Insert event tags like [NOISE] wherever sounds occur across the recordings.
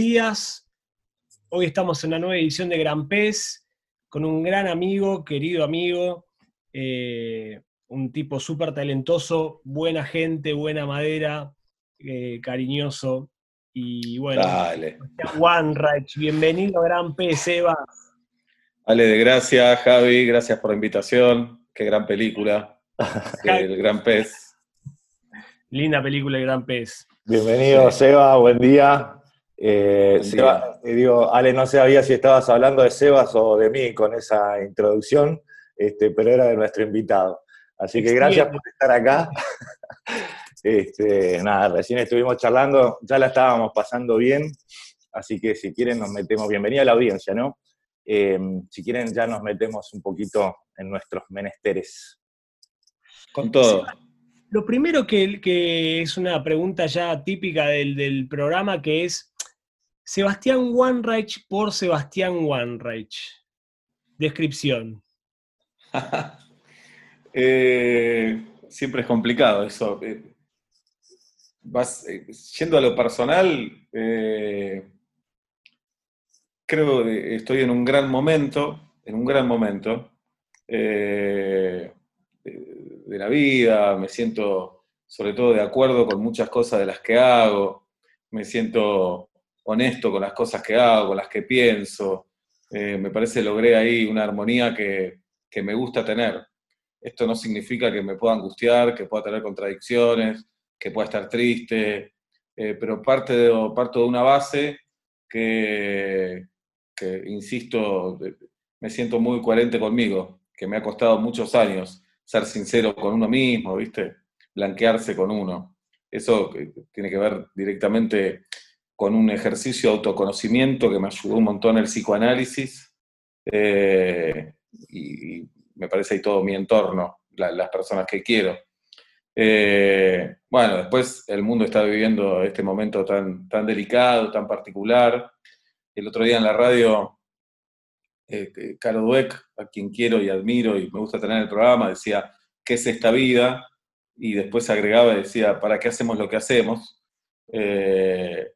días. Hoy estamos en la nueva edición de Gran Pez con un gran amigo, querido amigo, eh, un tipo súper talentoso, buena gente, buena madera, eh, cariñoso. Y bueno, Dale. One bienvenido a Gran Pez, Eva. Dale de gracias, Javi, gracias por la invitación. Qué gran película. [LAUGHS] El Gran Pez. Linda película El Gran Pez. Bienvenido, Seba, buen día. Eh, Seba, eh, digo, Ale, no sabía si estabas hablando de Sebas o de mí con esa introducción, este, pero era de nuestro invitado. Así que gracias por estar acá. [LAUGHS] Este, nada, recién estuvimos charlando, ya la estábamos pasando bien, así que si quieren nos metemos, bienvenida a la audiencia, ¿no? Eh, si quieren ya nos metemos un poquito en nuestros menesteres. Con todo. Lo primero que, que es una pregunta ya típica del, del programa, que es Sebastián Wanreich por Sebastián Wanreich. Descripción. [LAUGHS] Eh, siempre es complicado eso. Eh, eh, yendo a lo personal, creo que estoy en un gran momento, en un gran momento de la vida, me siento sobre todo de acuerdo con muchas cosas de las que hago, me siento honesto con las cosas que hago, con las que pienso, eh, me parece logré ahí una armonía que, que me gusta tener. Esto no significa que me pueda angustiar, que pueda tener contradicciones, que pueda estar triste, eh, pero parte de, parto de una base que, que, insisto, me siento muy coherente conmigo, que me ha costado muchos años ser sincero con uno mismo, ¿viste? Blanquearse con uno. Eso que- tiene que ver directamente con un ejercicio de autoconocimiento que me ayudó un montón el psicoanálisis. eh, y, y me parece ahí todo mi entorno, la- las personas que quiero. Eh, bueno, después el mundo está viviendo este momento tan, tan delicado, tan particular. El otro día en la radio, eh, Caro Dweck, a quien quiero y admiro y me gusta tener en el programa, decía, ¿qué es esta vida? Y después agregaba y decía, ¿para qué hacemos lo que hacemos? Eh,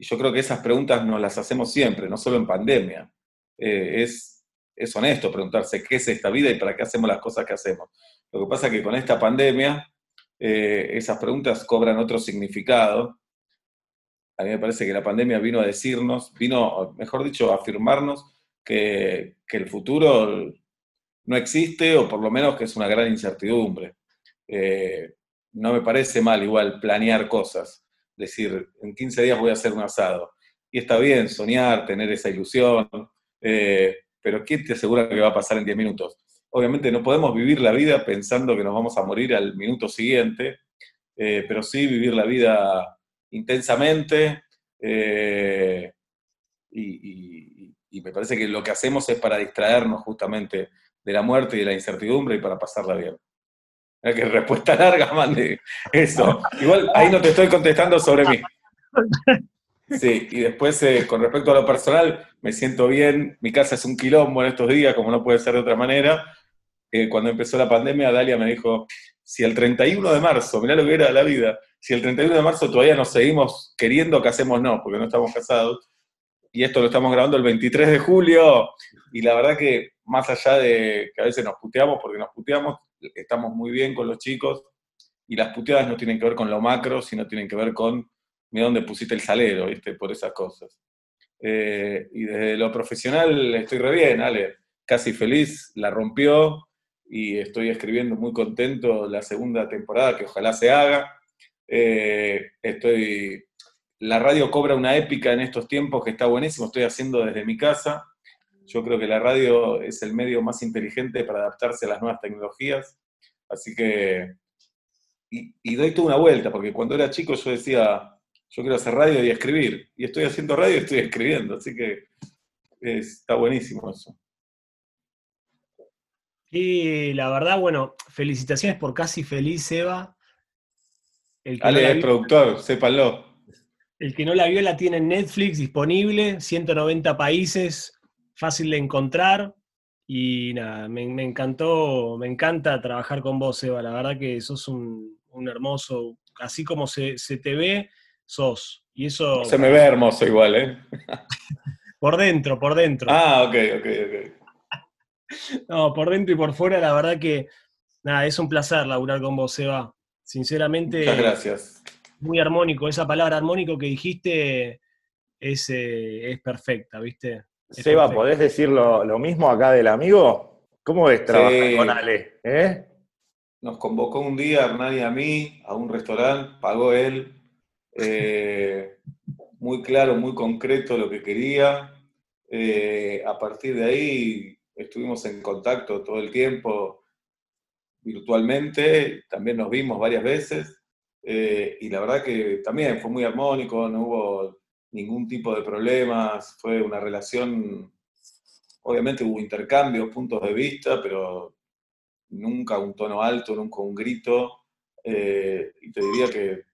y yo creo que esas preguntas nos las hacemos siempre, no solo en pandemia. Eh, es, es honesto preguntarse qué es esta vida y para qué hacemos las cosas que hacemos. Lo que pasa es que con esta pandemia eh, esas preguntas cobran otro significado. A mí me parece que la pandemia vino a decirnos, vino, mejor dicho, a afirmarnos que, que el futuro no existe o por lo menos que es una gran incertidumbre. Eh, no me parece mal igual planear cosas, decir, en 15 días voy a hacer un asado. Y está bien soñar, tener esa ilusión, eh, pero ¿quién te asegura que va a pasar en 10 minutos? Obviamente no podemos vivir la vida pensando que nos vamos a morir al minuto siguiente, eh, pero sí vivir la vida intensamente eh, y, me parece que lo que hacemos es para distraernos justamente de la muerte y de la incertidumbre y para pasarla bien. Qué respuesta larga, [LAUGHS] mande eso. Igual ahí no te estoy contestando sobre mí. Sí, y después eh, con respecto a lo personal, me siento bien, mi casa es un quilombo en estos días, como no puede ser de otra manera. Eh, cuando empezó la pandemia, Dalia me dijo, si el 31 de marzo, mirá lo que era la vida, si el 31 de marzo todavía nos seguimos queriendo, que hacemos no, porque no estamos casados, y esto lo estamos grabando el 23 de julio, y la verdad que más allá de que a veces nos puteamos, porque nos puteamos, estamos muy bien con los chicos, y las puteadas no tienen que ver con lo macro, sino tienen que ver con mira dónde pusiste el salero, ¿viste? Por esas cosas. Eh, y desde lo profesional estoy re bien, Ale. Casi feliz, la rompió y estoy escribiendo muy contento la segunda temporada, que ojalá se haga. Eh, estoy. La radio cobra una épica en estos tiempos que está buenísimo, estoy haciendo desde mi casa. Yo creo que la radio es el medio más inteligente para adaptarse a las nuevas tecnologías. Así que. Y, y doy toda una vuelta, porque cuando era chico yo decía, yo quiero hacer radio y escribir. Y estoy haciendo radio y estoy escribiendo, así que es, está buenísimo eso. Y la verdad, bueno, felicitaciones por Casi Feliz, Eva. El que Ale no es vio, productor, sépanlo. El que no la vio la tiene en Netflix disponible, 190 países, fácil de encontrar. Y nada, me, me encantó, me encanta trabajar con vos, Eva. La verdad que sos un, un hermoso, así como se, se te ve, sos. Y eso... Se me ve hermoso igual, ¿eh? [LAUGHS] por dentro, por dentro. Ah, ok, ok, ok. [LAUGHS] No, por dentro y por fuera, la verdad que, nada, es un placer laburar con vos, Seba. Sinceramente... Muchas gracias. Muy armónico, esa palabra armónico que dijiste es, eh, es perfecta, ¿viste? Seba. ¿podés decir lo, lo mismo acá del amigo? ¿Cómo es trabajar Sí. con Ale? ¿Eh? Nos convocó un día Hernán y a mí a un restaurante, pagó él, eh, muy claro, muy concreto lo que quería. Eh, a partir de ahí estuvimos en contacto todo el tiempo virtualmente, también nos vimos varias veces eh, y la verdad que también fue muy armónico, no hubo ningún tipo de problemas, fue una relación, obviamente hubo intercambios, puntos de vista, pero nunca un tono alto, nunca un grito, eh, y te diría que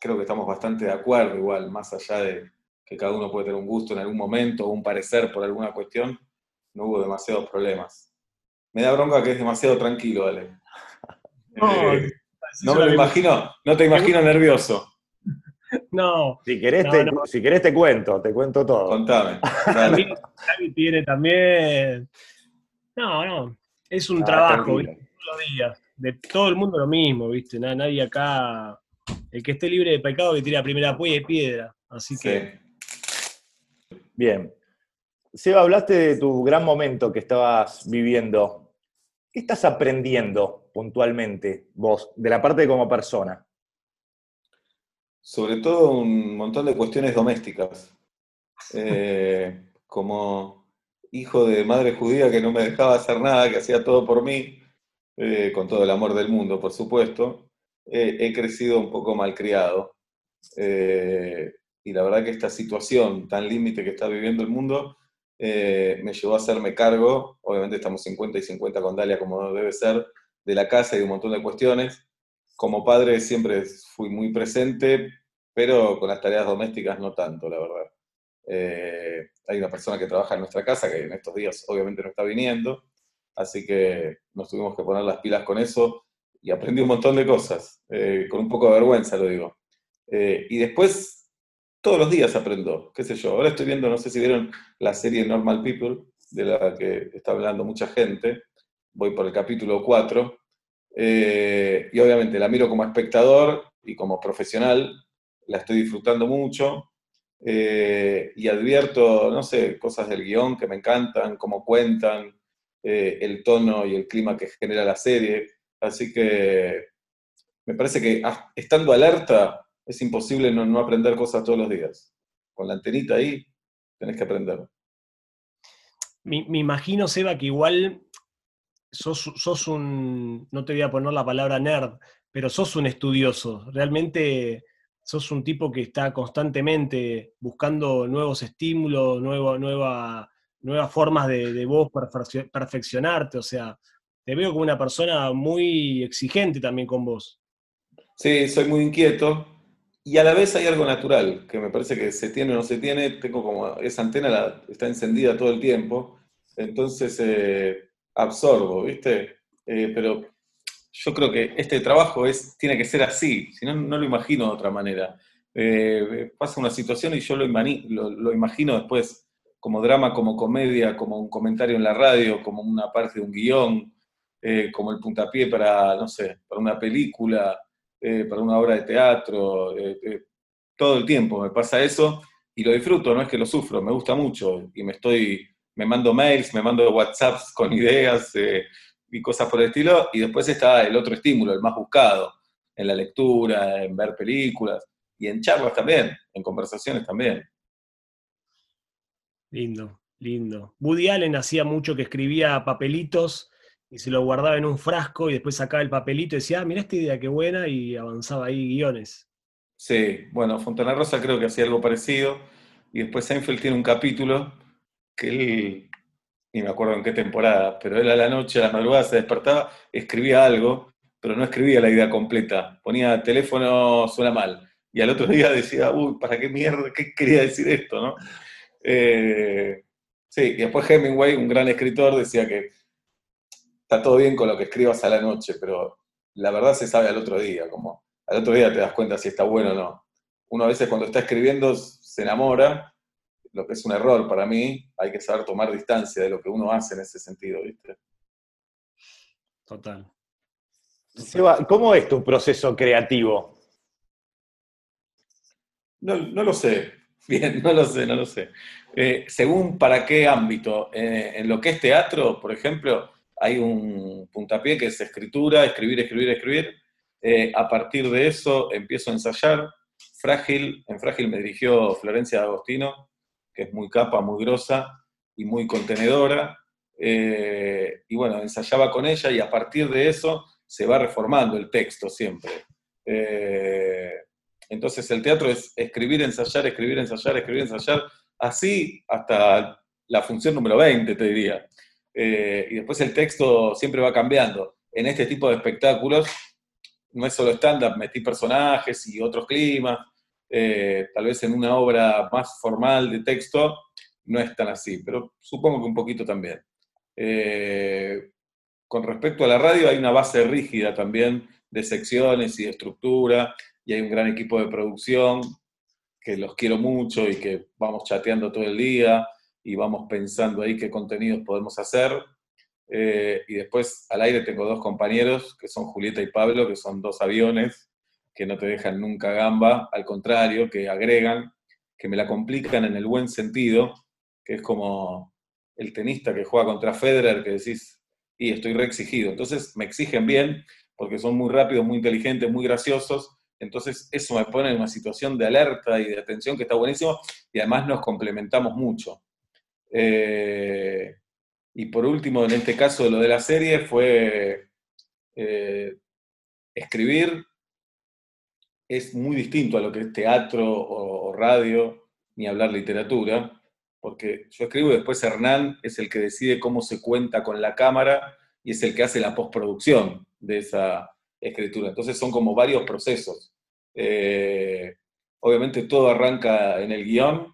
creo que estamos bastante de acuerdo igual, más allá de que cada uno puede tener un gusto en algún momento o un parecer por alguna cuestión, no hubo demasiados problemas. Me da bronca que es demasiado tranquilo, Ale. [LAUGHS] No, Eh, no me lo imagino, no te imagino nervioso. [LAUGHS] No, Si querés, No, te, no. si querés te cuento, te cuento todo. Contame. [LAUGHS] tiene también. No, no. Es un Ah, trabajo. ¿viste? Todos los días. De todo el mundo lo mismo, ¿viste? Na- Nadie acá. El que esté libre de pecado que tire la primera pie- piedra. Así que. Sí. Bien. Seba, hablaste de tu gran momento que estabas viviendo. ¿Qué estás aprendiendo puntualmente vos, de la parte como persona? Sobre todo un montón de cuestiones domésticas. [LAUGHS] Eh, como hijo de madre judía que no me dejaba hacer nada, que hacía todo por mí, eh, con todo el amor del mundo, por supuesto, eh, he crecido un poco malcriado. Y la verdad que esta situación tan límite que está viviendo el mundo me llevó a hacerme cargo, obviamente estamos 50 y 50 con Dalia como debe ser, de la casa y de un montón de cuestiones. Como padre siempre fui muy presente, pero con las tareas domésticas no tanto, la verdad. Eh, hay una persona que trabaja en nuestra casa que en estos días obviamente no está viniendo, así que nos tuvimos que poner las pilas con eso y aprendí un montón de cosas, eh, con un poco de vergüenza lo digo. Eh, y después, todos los días aprendo, qué sé yo. Ahora estoy viendo, no sé si vieron la serie Normal People, de la que está hablando mucha gente. Voy por el capítulo 4. Eh, y obviamente la miro como espectador y como profesional. La estoy disfrutando mucho. eh, y advierto, no sé, cosas del guion que me encantan, cómo cuentan, eh, el tono y el clima que genera la serie. Así que me parece que ah, estando alerta es imposible no, no aprender cosas todos los días. Con la antenita ahí tenés que aprender. Me, me imagino, Seba, que igual sos, un. No te voy a poner la palabra nerd, pero sos un estudioso. Realmente sos un tipo que está constantemente buscando nuevos estímulos, nueva, nueva, nuevas formas de, de vos perfeccio- perfeccionarte. O sea, te veo como una persona muy exigente también con vos. Sí, soy muy inquieto y a la vez hay algo natural, que me parece que se tiene o no se tiene, tengo como esa antena la- está encendida todo el tiempo, entonces eh, absorbo, ¿viste? Eh, pero yo creo que este trabajo es, tiene que ser así, si no, no lo imagino de otra manera. Eh, pasa una situación y yo lo, imagino después como drama, como comedia, como un comentario en la radio, como una parte de un guion, eh, como el puntapié para, no sé, para una película, para una obra de teatro, todo el tiempo me pasa eso y lo disfruto, no es que lo sufro, me gusta mucho y me estoy, me mando mails, me mando WhatsApps con ideas eh, y cosas por el estilo y después está el otro estímulo, el más buscado, en la lectura, en ver películas y en charlas también, en conversaciones también. Lindo, lindo. Woody Allen hacía mucho que escribía papelitos y se lo guardaba en un frasco y después sacaba el papelito y decía, ah, mira esta idea qué buena y avanzaba ahí guiones. Sí, bueno, Fontana Rosa creo que hacía algo parecido. Y después Seinfeld tiene un capítulo que él, ni me acuerdo en qué temporada, pero él a la noche, a la madrugada se despertaba, escribía algo, pero no escribía la idea completa. Ponía teléfono suena mal. Y al otro día decía, uy, ¿para qué mierda? ¿Qué quería decir esto? ¿no? Eh, sí, y después Hemingway, un gran escritor, decía que está todo bien con lo que escribas a la noche, pero la verdad se sabe al otro día, como al otro día te das cuenta si está bueno o no. uno a veces cuando está escribiendo se enamora, lo que es un error para mí, hay que saber tomar distancia de lo que uno hace en ese sentido, ¿viste? Total. Seba, ¿cómo es tu proceso creativo? No, lo sé, [LAUGHS] bien, no lo sé, no lo sé. Eh, según para qué ámbito. Eh, en lo que es teatro, por ejemplo, hay un puntapié que es escritura, escribir, escribir, escribir. Eh, a partir de eso empiezo a ensayar. Frágil, en Frágil me dirigió Florencia Agostino, que es muy capa, muy grosa y muy contenedora. y bueno, ensayaba con ella y a partir de eso se va reformando el texto siempre. Entonces el teatro es escribir, ensayar, escribir, ensayar, escribir, ensayar, así hasta la función número 20, te diría. Eh, y después el texto siempre va cambiando. En este tipo de espectáculos no es solo stand-up, metí personajes y otros climas. Eh, tal vez en una obra más formal de texto no es tan así, pero supongo que un poquito también. Eh, con respecto a la radio hay una base rígida también de secciones y de estructura, y hay un gran equipo de producción que los quiero mucho y que vamos chateando todo el día y vamos pensando ahí qué contenidos podemos hacer. Eh, y después al aire tengo dos compañeros, que son Julieta y Pablo, que son dos aviones que no te dejan nunca gamba, al contrario, que agregan, que me la complican en el buen sentido, que es como el tenista que juega contra Federer, que decís, y estoy re exigido. Entonces me exigen bien, porque son muy rápidos, muy inteligentes, muy graciosos, entonces, eso me pone en una situación de alerta y de atención que está buenísimo y además nos complementamos mucho. Eh, y por último, en este caso, lo de la serie fue eh, escribir es muy distinto a lo que es teatro o, radio, ni hablar literatura, porque yo escribo y después Hernán es el que decide cómo se cuenta con la cámara y es el que hace la postproducción de esa escritura. Entonces son como varios procesos. Eh, obviamente todo arranca en el guion.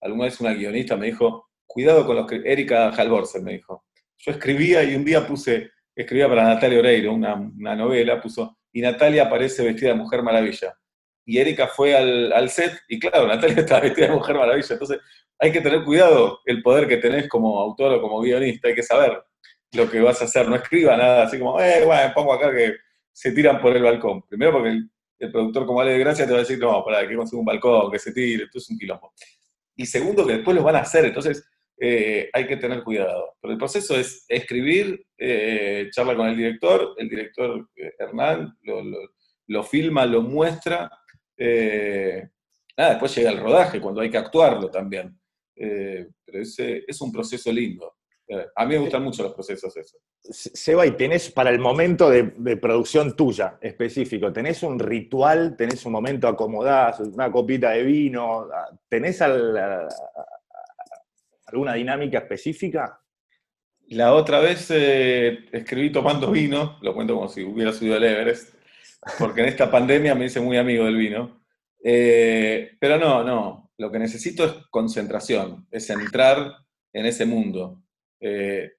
Alguna vez una guionista me dijo, cuidado con los. Erika Halvorsen me dijo. Yo escribía y un día puse, escribía para Natalia Oreiro, una, novela, puso, y Natalia aparece vestida de Mujer Maravilla. Y Erika fue al, set y claro, Natalia [LAUGHS] estaba vestida de Mujer Maravilla. Entonces hay que tener cuidado el poder que tenés como autor o como guionista, hay que saber lo que vas a hacer. No escriba nada así como, eh, bueno, pongo acá que se tiran por el balcón. Primero porque el, el productor como Ale de Gracia te va a decir, no, para que consiga un balcón, que se tire, esto es un quilombo. Y segundo, que después lo van a hacer, entonces eh, hay que tener cuidado. Pero el proceso es escribir, eh, charla con el director, el director eh, Hernán lo, filma, lo muestra. nada, después llega el rodaje, cuando hay que actuarlo también. pero ese es un proceso lindo. A mí me gustan mucho los procesos esos. Seba, y tenés para el momento de, producción tuya específico, ¿tenés un ritual, tenés un momento acomodás, una copita de vino? ¿Tenés alguna dinámica específica? La otra vez eh, escribí tomando vino, lo cuento como si hubiera subido el Everest, porque en esta pandemia me hice muy amigo del vino. Eh, pero no, no, lo que necesito es concentración, es entrar en ese mundo. Eh,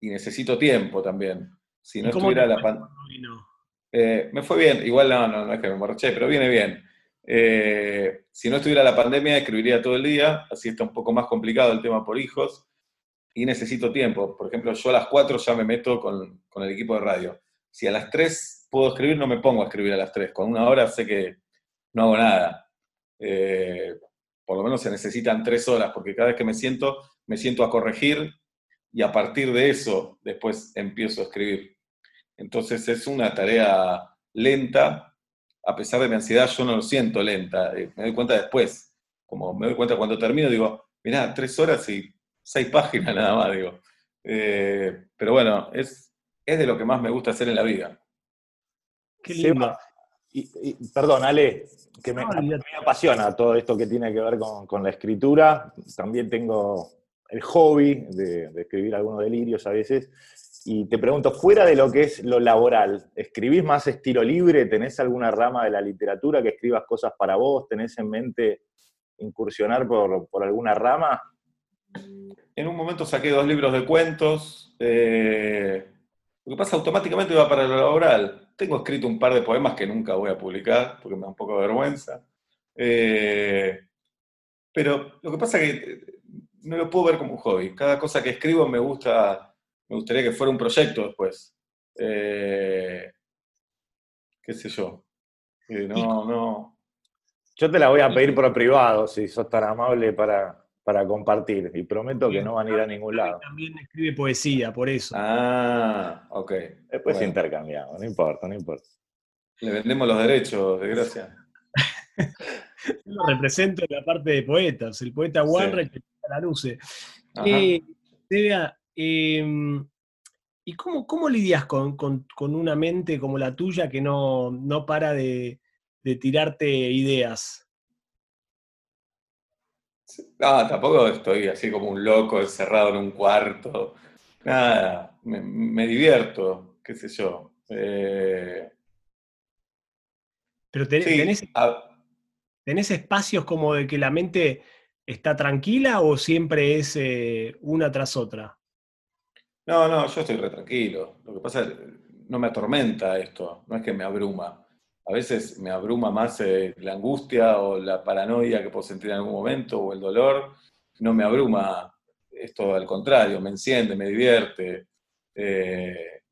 y necesito tiempo también. Si no estuviera la pandemia. Eh, me fue bien, igual no, no, es que me emborraché, pero viene bien. Eh, si no estuviera la pandemia, escribiría todo el día, así está un poco más complicado el tema por hijos, y necesito tiempo. Por ejemplo, yo a las 4 ya me meto con, con el equipo de radio. Si a las 3 puedo escribir, no me pongo a escribir a las 3. Con una hora sé que no hago nada. por lo menos se necesitan 3 horas, porque cada vez que me siento, me siento a corregir y a partir de eso después empiezo a escribir. Entonces es una tarea lenta, a pesar de mi ansiedad yo no lo siento lenta, eh, me doy cuenta después, como me doy cuenta cuando termino, digo, mirá, tres horas y seis páginas nada más, digo. Eh, pero bueno, es, es de lo que más me gusta hacer en la vida. Qué lindo. Y, perdón, Ale, que me, apasiona todo esto que tiene que ver con, con la escritura. También tengo el hobby de, escribir algunos delirios a veces. Y te pregunto, fuera de lo que es lo laboral, ¿escribís más estilo libre? ¿Tenés alguna rama de la literatura que escribas cosas para vos? ¿Tenés en mente incursionar por, alguna rama? En un momento saqué dos libros de cuentos. Eh, lo que pasa automáticamente va para lo laboral. Tengo escrito un par de poemas que nunca voy a publicar porque me da un poco de vergüenza. Eh, pero lo que pasa es que no lo puedo ver como un hobby. Cada cosa que escribo me gusta, me gustaría que fuera un proyecto después. Eh, qué sé yo. no, no. Yo te la voy a pedir por privado, si sos tan amable para, para compartir. Y prometo que no van a ir a ningún lado. También escribe poesía, por eso. Ah, ok. Después intercambiamos, no importa, no importa. Le vendemos los derechos, de gracia. [LAUGHS] Yo represento la parte de poetas, el poeta Warren que la luce. Eh, em, ¿y cómo, cómo lidias con, una mente como la tuya que no, no para de, de tirarte ideas? No, tampoco estoy así como un loco encerrado en un cuarto. Nada, me, divierto, qué sé yo. Eh, Pero tenés, tenés, espacios como de que la mente está tranquila o siempre es eh, una tras otra? No, no, yo estoy re tranquilo. Lo que pasa es no me atormenta esto, no es que me abruma a veces me abruma más eh, la angustia o la paranoia que puedo sentir en algún momento o el dolor. No me abruma esto, al contrario, me enciende, me divierte, eh,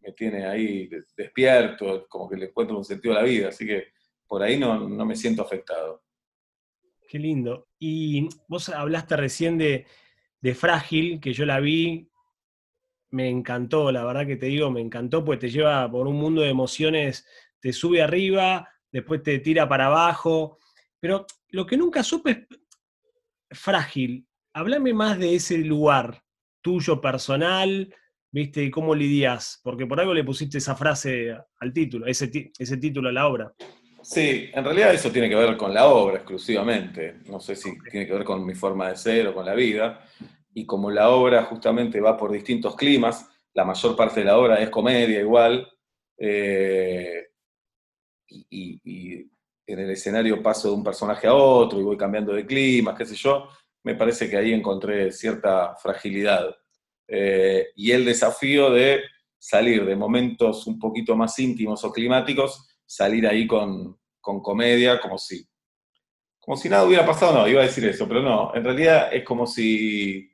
me tiene ahí despierto, como que le encuentro un sentido a la vida. Así que por ahí no, me siento afectado. Qué lindo. Y vos hablaste recién de, de Frágil, que yo la vi, me encantó, la verdad que te digo, me encantó, pues te lleva por un mundo de emociones te sube arriba, después te tira para abajo. Pero lo que nunca supe es frágil. Háblame más de ese lugar tuyo personal, ¿viste? Y cómo lidias, porque por algo le pusiste esa frase al título, ese, ese título a la obra. Sí, en realidad eso tiene que ver con la obra exclusivamente. No sé si tiene que ver con mi forma de ser o con la vida. Y como la obra justamente va por distintos climas, la mayor parte de la obra es comedia igual, eh, y, en el escenario paso de un personaje a otro y voy cambiando de clima, qué sé yo, me parece que ahí encontré cierta fragilidad. Eh, y el desafío de salir de momentos un poquito más íntimos o climáticos, salir ahí con, con comedia, como si, como si nada hubiera pasado, no, iba a decir eso, pero no, en realidad es como si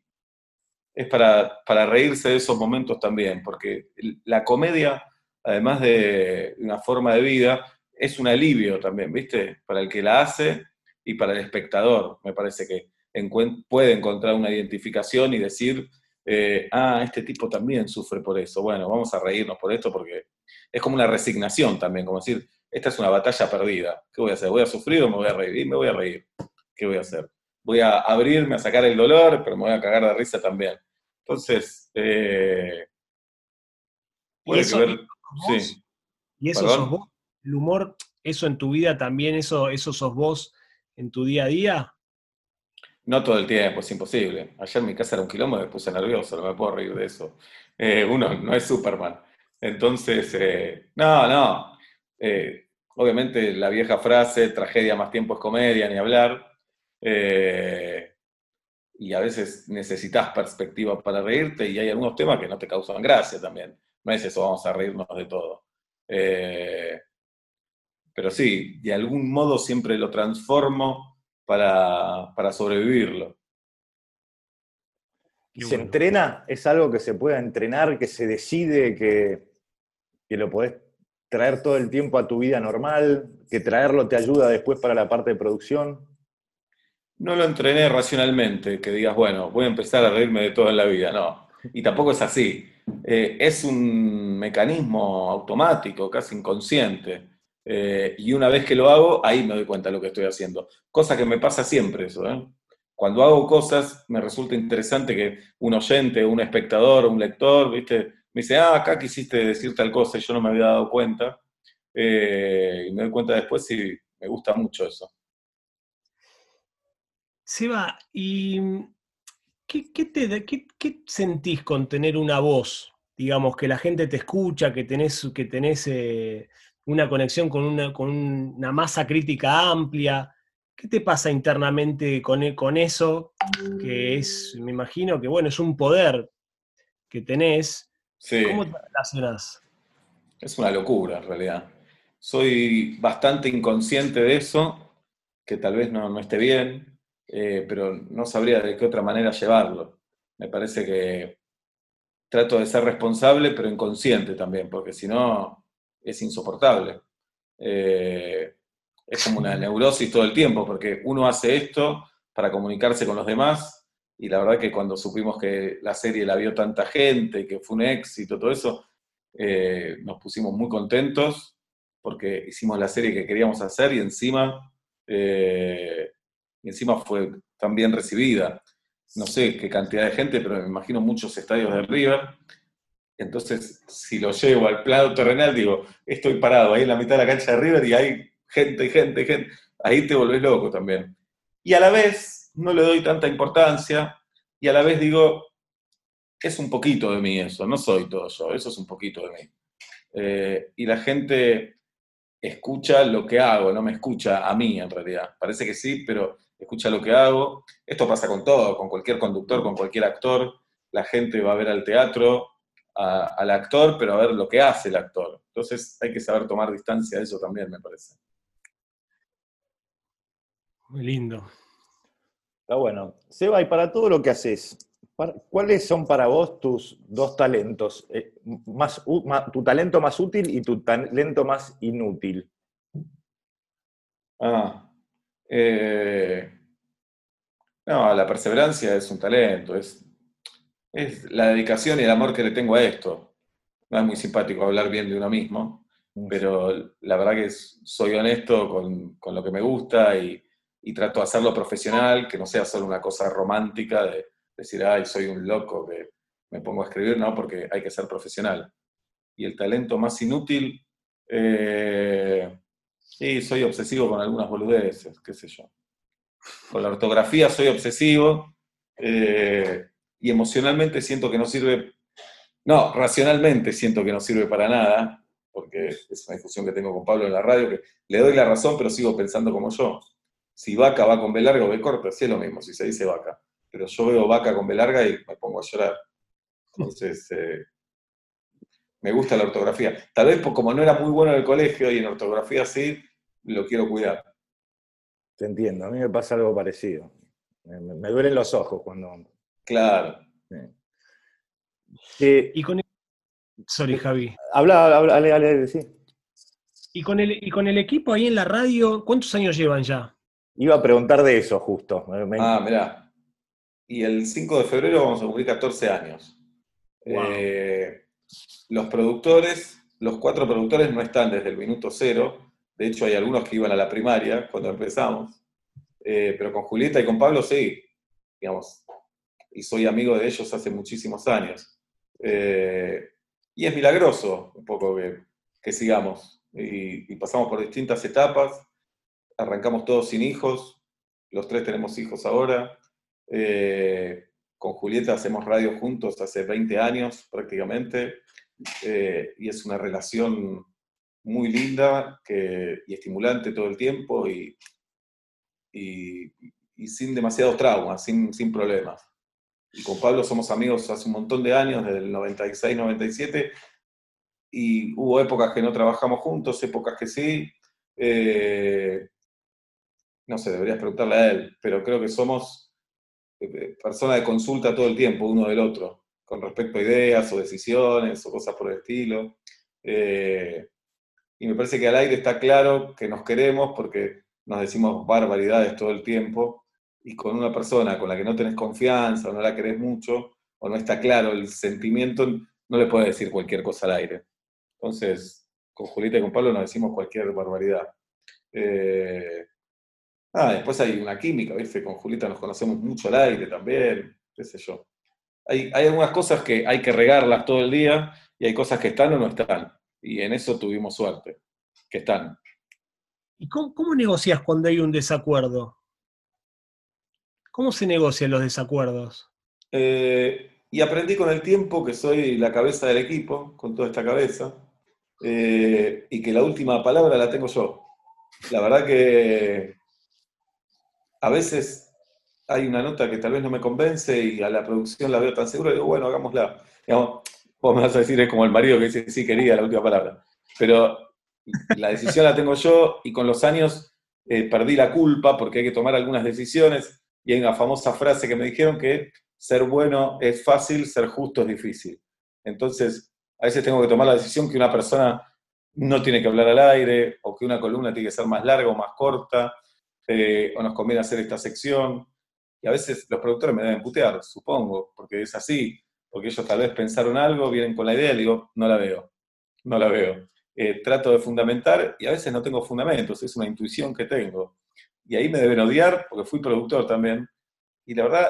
es para, para reírse de esos momentos también, porque la comedia, además de una forma de vida, es un alivio también, ¿viste? Para el que la hace y para el espectador. Me parece que puede encontrar una identificación y decir, eh, ah, este tipo también sufre por eso. Bueno, vamos a reírnos por esto porque es como una resignación también, como decir, esta es una batalla perdida. ¿Qué voy a hacer? ¿Voy a sufrir o me voy a reír? Y me voy a reír. ¿Qué voy a hacer? Voy a abrirme a sacar el dolor, pero me voy a cagar de risa también. Entonces, eh, ¿Y eso, sí. ¿Y eso sos vos? el humor, eso en tu vida también, eso, eso sos vos en tu día a día? No todo el tiempo, es imposible. Ayer en mi casa era un kilómetro, me puse nervioso, no me puedo reír de eso. Eh, uno no es Superman. Entonces, eh, no, no. Eh, obviamente la vieja frase, tragedia más tiempo es comedia, ni hablar. Y a veces necesitas perspectiva para reírte y hay algunos temas que no te causan gracia también. No es eso, vamos a reírnos de todo. Pero sí, de algún modo siempre lo transformo para, sobrevivirlo. ¿Y ¿Se entrena? ¿Es algo que se pueda entrenar, que se decide, que, que lo podés traer todo el tiempo a tu vida normal, que traerlo te ayuda después para la parte de producción? No lo entrené racionalmente, que digas, bueno, voy a empezar a reírme de todo en la vida, no. Y tampoco es así. Eh, es un mecanismo automático, casi inconsciente. Eh, y una vez que lo hago, ahí me doy cuenta de lo que estoy haciendo. Cosa que me pasa siempre eso. ¿eh? Cuando hago cosas, me resulta interesante que un oyente, un espectador, un lector, ¿viste? me dice, ah, acá quisiste decir tal cosa y yo no me había dado cuenta. Eh, y me doy cuenta después y me gusta mucho eso. Seba, ¿y qué, te, qué, qué sentís con tener una voz? Digamos, que la gente te escucha, que tenés, que tenés una conexión con una, con una masa crítica amplia. ¿Qué te pasa internamente con, e, con eso? Que es, me imagino que, bueno, es un poder que tenés. ¿Cómo te relacionas? Es una locura, en realidad. Soy bastante inconsciente de eso que tal vez no, esté bien, eh, pero no sabría de qué otra manera llevarlo. Me parece que trato de ser responsable, pero inconsciente también, porque si no es insoportable. Eh, es como una neurosis todo el tiempo, porque uno hace esto para comunicarse con los demás, y la verdad que cuando supimos que la serie la vio tanta gente, que fue un éxito, todo eso, eh, nos pusimos muy contentos, porque hicimos la serie que queríamos hacer y encima, eh, y encima fue tan bien recibida no sé qué cantidad de gente, pero me imagino muchos estadios de River. Entonces, si lo llevo al plano terrenal, digo, estoy parado ahí en la mitad de la cancha de River y hay gente y gente y gente. Ahí te volvés loco también. Y a la vez no le doy tanta importancia y a la vez digo, es un poquito de mí eso, no soy todo yo, eso es un poquito de mí. Eh, y la gente escucha lo que hago, no me escucha a mí en realidad. Parece que sí, pero escucha lo que hago. Esto pasa con todo, con cualquier conductor, con cualquier actor. La gente va a ver al teatro, al actor, pero a ver lo que hace el actor. Entonces hay que saber tomar distancia de eso también, me parece. Muy lindo. Está bueno. Seba, y para todo lo que haces, ¿cuáles son para vos tus dos talentos? Eh, más, tu talento más útil y tu talento más inútil. Ah, eh, no, la perseverancia es un talento, es, es la dedicación y el amor que le tengo a esto. No es muy simpático hablar bien de uno mismo, pero la verdad que soy honesto con, lo que me gusta y, trato de hacerlo profesional, que no sea solo una cosa romántica de decir, ay, soy un loco que me pongo a escribir, no, porque hay que ser profesional. Y el talento más inútil, eh, Sí, soy obsesivo con algunas boludeces, qué sé yo. Con la ortografía soy obsesivo eh, y emocionalmente siento que no sirve, no, racionalmente siento que no sirve para nada, porque es una discusión que tengo con Pablo en la radio, que le doy la razón, pero sigo pensando como yo. Si vaca va con B larga o B corta, sí es lo mismo, si se dice vaca. Pero yo veo vaca con B larga y me pongo a llorar. Entonces, eh, me gusta la ortografía. Tal vez como no era muy bueno en el colegio y en ortografía sí, lo quiero cuidar. Te entiendo, a mí me pasa algo parecido. Me, duelen los ojos cuando... Claro. y con el... Sorry, Javi. Habla, habla, dale, sí. Y con, el, y con el equipo ahí en la radio, ¿cuántos años llevan ya? Iba a preguntar de eso justo. Ah, mirá. Y el 5 de febrero vamos a cumplir 14 años. Eh, los productores, los cuatro productores no están desde el minuto cero, de hecho hay algunos que iban a la primaria cuando empezamos, eh, pero con Julieta y con Pablo sí, digamos, y soy amigo de ellos hace muchísimos años. Eh, y es milagroso un poco que, sigamos y, pasamos por distintas etapas, arrancamos todos sin hijos, los tres tenemos hijos ahora. Eh, con Julieta hacemos radio juntos hace 20 años prácticamente. Y es una relación muy linda y estimulante todo el tiempo y, y, sin demasiados traumas, sin, sin, problemas. Y con Pablo somos amigos hace un montón de años, desde el 96, 97, y hubo épocas que no trabajamos juntos, épocas que sí. Eh, no sé, deberías preguntarle a él, pero creo que somos eh, personas de consulta todo el tiempo, uno del otro con respecto a ideas o decisiones o cosas por el estilo. Eh, y me parece que al aire está claro que nos queremos porque nos decimos barbaridades todo el tiempo y con una persona con la que no tenés confianza o no la querés mucho o no está claro el sentimiento, no le puedes decir cualquier cosa al aire. Entonces, con Julieta y con Pablo nos decimos cualquier barbaridad. Eh, ah, después hay una química, ¿viste? Con Julieta nos conocemos mucho al aire también, qué sé yo hay, algunas cosas que hay que regarlas todo el día y hay cosas que están o no están. Y en eso tuvimos suerte, que están. ¿Y cómo, negocias cuando hay un desacuerdo? ¿Cómo se negocian los desacuerdos? Eh, y aprendí con el tiempo que soy la cabeza del equipo, con toda esta cabeza, eh, y que la última palabra la tengo yo. La verdad que a veces hay una nota que tal vez no me convence y a la producción la veo tan segura, y digo, bueno, hagámosla. Digamos, vos me vas a decir, es como el marido que dice, sí, quería, la última palabra. Pero la decisión la tengo yo y con los años eh, perdí la culpa porque hay que tomar algunas decisiones y hay una famosa frase que me dijeron que ser bueno es fácil, ser justo es difícil. Entonces, a veces tengo que tomar la decisión que una persona no tiene que hablar al aire, o que una columna tiene que ser más larga o más corta, eh, o nos conviene hacer esta sección. Y a veces los productores me deben putear, supongo, porque es así, porque ellos tal vez pensaron algo, vienen con la idea y digo, no la veo, no la veo. Eh, trato de fundamentar y a veces no tengo fundamentos, es una intuición que tengo. Y ahí me deben odiar, porque fui productor también. Y la verdad,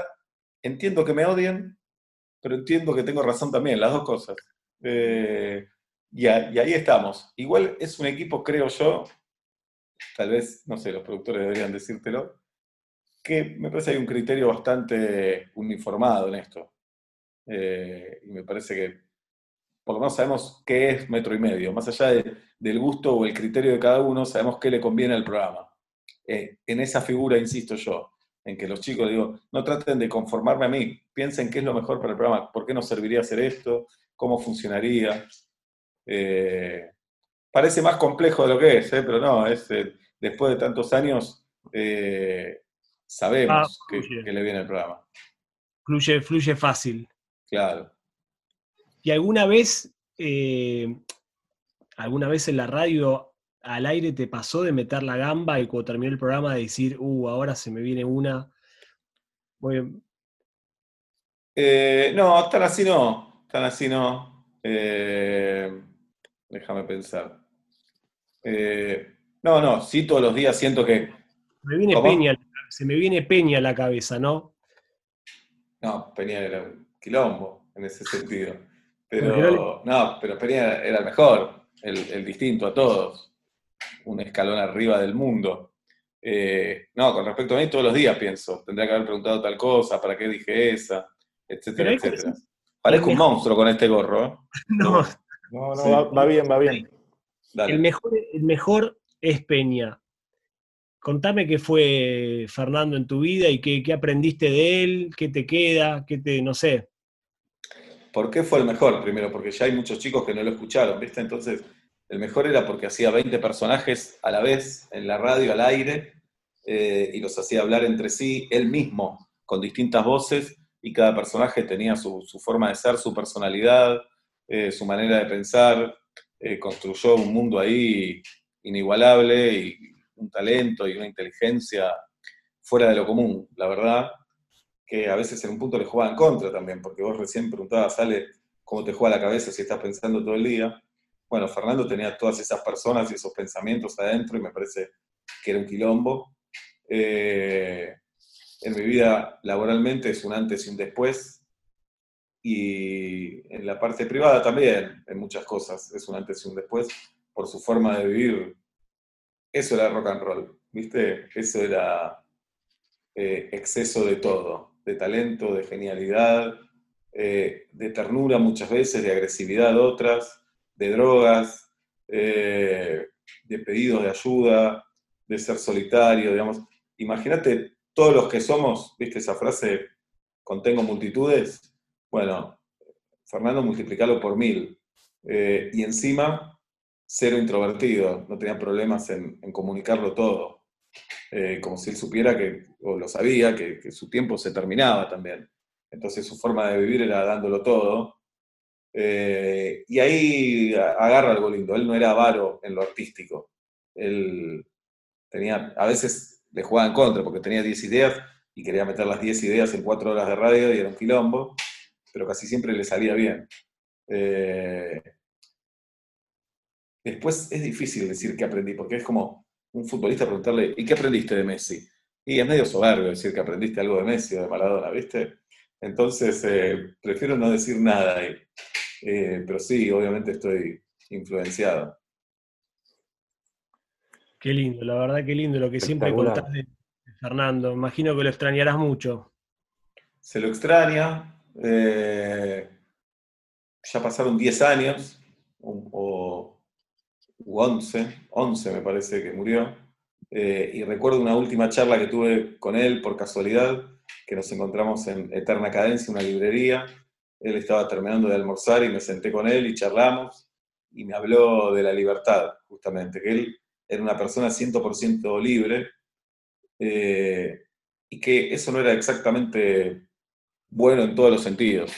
entiendo que me odien, pero entiendo que tengo razón también, las dos cosas. Eh, y, ahí estamos. Igual es un equipo, creo yo, tal vez, no sé, los productores deberían decírtelo, que me parece que hay un criterio bastante uniformado en esto. Eh, y me parece que por lo menos sabemos qué es metro y medio. Más allá del gusto o el criterio de cada uno, sabemos qué le conviene al programa. Eh, en esa figura, insisto yo, en que los chicos, digo, no traten de conformarme a mí, piensen qué es lo mejor para el programa, por qué nos serviría hacer esto, cómo funcionaría. Eh, parece más complejo de lo que es, ¿eh? pero no, es, después de tantos años sabemos ah, que, le viene el programa. Fluye, fluye fácil. Claro. ¿Y alguna vez, alguna vez en la radio al aire te pasó de meter la gamba y cuando terminó el programa de decir, uh, ahora se me viene una? no, tan así no, tan así no. Eh, déjame pensar. Eh, no, no, sí todos los días siento que... Me viene Peña, se me viene Peña a la cabeza, ¿no? No, Peña era un quilombo en ese sentido. Pero, no, pero Peña era el mejor, el, distinto a todos. Un escalón arriba del mundo. Eh, no, con respecto a mí, todos los días pienso, tendría que haber preguntado tal cosa, para qué dije esa, etcétera, etcétera. Parezco un monstruo con este gorro. ¿eh? [LAUGHS] No, no, no va, bien, va bien. El, mejor, el mejor es Peña. Contame qué fue Fernando en tu vida y qué, aprendiste de él, qué te queda, qué te, no sé. ¿Por qué fue el mejor? Primero, porque ya hay muchos chicos que no lo escucharon, ¿viste? Entonces, el mejor era porque hacía 20 personajes a la vez en la radio, al aire, eh, y los hacía hablar entre sí, él mismo, con distintas voces, y cada personaje tenía su, forma de ser, su personalidad, eh, su manera de pensar, eh, construyó un mundo ahí inigualable y un talento y una inteligencia fuera de lo común, la verdad, que a veces en un punto le jugaba en contra también, porque vos recién preguntabas, sale, cómo te juega la cabeza si estás pensando todo el día. Bueno, Fernando tenía todas esas personas y esos pensamientos adentro y me parece que era un quilombo. Eh, en mi vida laboralmente es un antes y un después. Y en la parte privada también, en muchas cosas, es un antes y un después, por su forma de vivir. Eso era rock and roll, ¿viste? Eso era eh, exceso de todo, de talento, de genialidad, eh, de ternura muchas veces, de agresividad otras, de drogas, eh, de pedidos de ayuda, de ser solitario, digamos. Imagínate todos los que somos, ¿viste esa frase? Contengo multitudes. Bueno, Fernando multiplicarlo por mil. Eh, y encima, cero introvertido, no tenía problemas en, comunicarlo todo. Eh, como si él supiera que, o lo sabía, que, su tiempo se terminaba también. Entonces su forma de vivir era dándolo todo. Eh, y ahí agarra algo lindo. Él no era avaro en lo artístico. Él tenía, a veces le jugaba en contra porque tenía 10 ideas y quería meter las 10 ideas en 4 horas de radio y era un quilombo, pero casi siempre le salía bien. Eh, después es difícil decir qué aprendí, porque es como un futbolista preguntarle, ¿y qué aprendiste de Messi? Y es medio soberbio decir que aprendiste algo de Messi o de Maradona, ¿viste? Entonces, eh, prefiero no decir nada, eh, pero sí, obviamente estoy influenciado. Qué lindo, la verdad qué lindo lo que siempre contás de, Fernando. Imagino que lo extrañarás mucho. Se lo extraña. Eh, ya pasaron 10 años, o, 11, 11 me parece que murió. Eh, y recuerdo una última charla que tuve con él por casualidad, que nos encontramos en Eterna Cadencia, una librería. Él estaba terminando de almorzar y me senté con él y charlamos y me habló de la libertad, justamente, que él era una persona 100% libre, eh, y que eso no era exactamente bueno en todos los sentidos.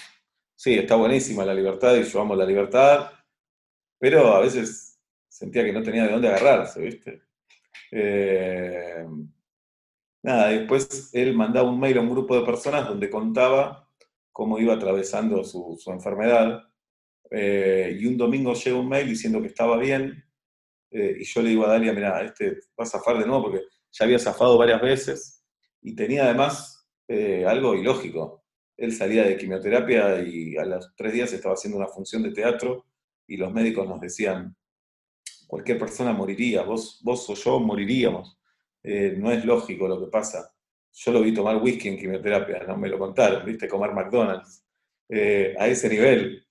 Sí, está buenísima la libertad y yo amo la libertad, pero a veces sentía que no tenía de dónde agarrarse, ¿viste? Eh, nada, después él mandaba un mail a un grupo de personas donde contaba cómo iba atravesando su, enfermedad. Eh, y un domingo llega un mail diciendo que estaba bien. Eh, y yo le digo a Dalia, mira, este va a zafar de nuevo porque ya había zafado varias veces. Y tenía además algo ilógico. Él salía de quimioterapia y a los tres días estaba haciendo una función de teatro y los médicos nos decían, cualquier persona moriría, vos, vos o yo moriríamos. Eh, no es lógico lo que pasa. Yo lo vi tomar whisky en quimioterapia, no me lo contaron, viste, comer McDonald's, eh, a ese nivel.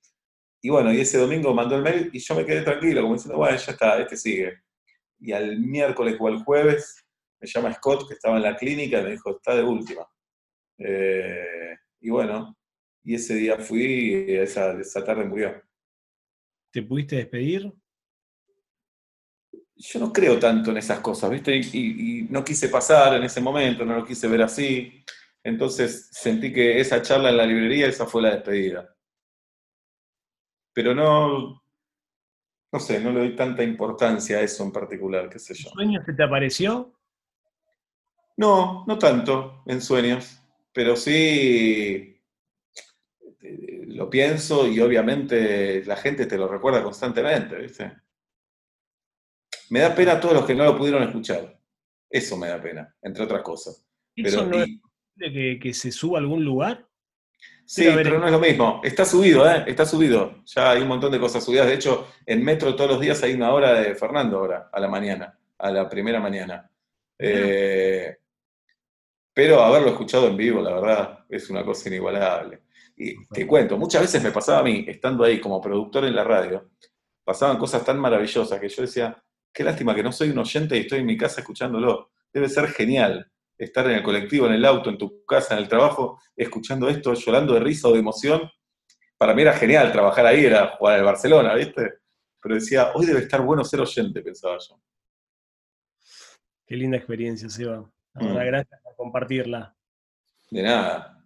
Y bueno, y ese domingo mandó el mail y yo me quedé tranquilo, como diciendo, bueno, ya está, este sigue. Y al miércoles o al jueves me llama Scott, que estaba en la clínica, y me dijo, está de última. Eh, y bueno, y ese día fui, y esa, esa tarde murió. ¿Te pudiste despedir? Yo no creo tanto en esas cosas, ¿viste? Y, no quise pasar en ese momento, no lo quise ver así. Entonces sentí que esa charla en la librería, esa fue la despedida. Pero no, no sé, no le doy tanta importancia a eso en particular, qué sé yo. ¿Sueños que te apareció? No, no tanto en sueños, pero sí eh, lo pienso y obviamente la gente te lo recuerda constantemente, ¿viste? Me da pena a todos los que no lo pudieron escuchar. Eso me da pena, entre otras cosas. ¿Eso no es que, que se suba a algún lugar? Sí, pero no es lo mismo. Está subido, ¿eh? Está subido. Ya hay un montón de cosas subidas. De hecho, en Metro todos los días hay una hora de Fernando ahora, a la mañana, a la primera mañana. Eh, pero haberlo escuchado en vivo, la verdad, es una cosa inigualable. Y te cuento, muchas veces me pasaba a mí, estando ahí como productor en la radio, pasaban cosas tan maravillosas que yo decía, Qué lástima que no soy un oyente y estoy en mi casa escuchándolo. Debe ser genial estar en el colectivo, en el auto, en tu casa, en el trabajo, escuchando esto, llorando de risa o de emoción. Para mí era genial trabajar ahí, era jugar en Barcelona, ¿viste? Pero decía, hoy debe estar bueno ser oyente, pensaba yo. Qué linda experiencia, Seba. Mm. Gracias por compartirla. De nada.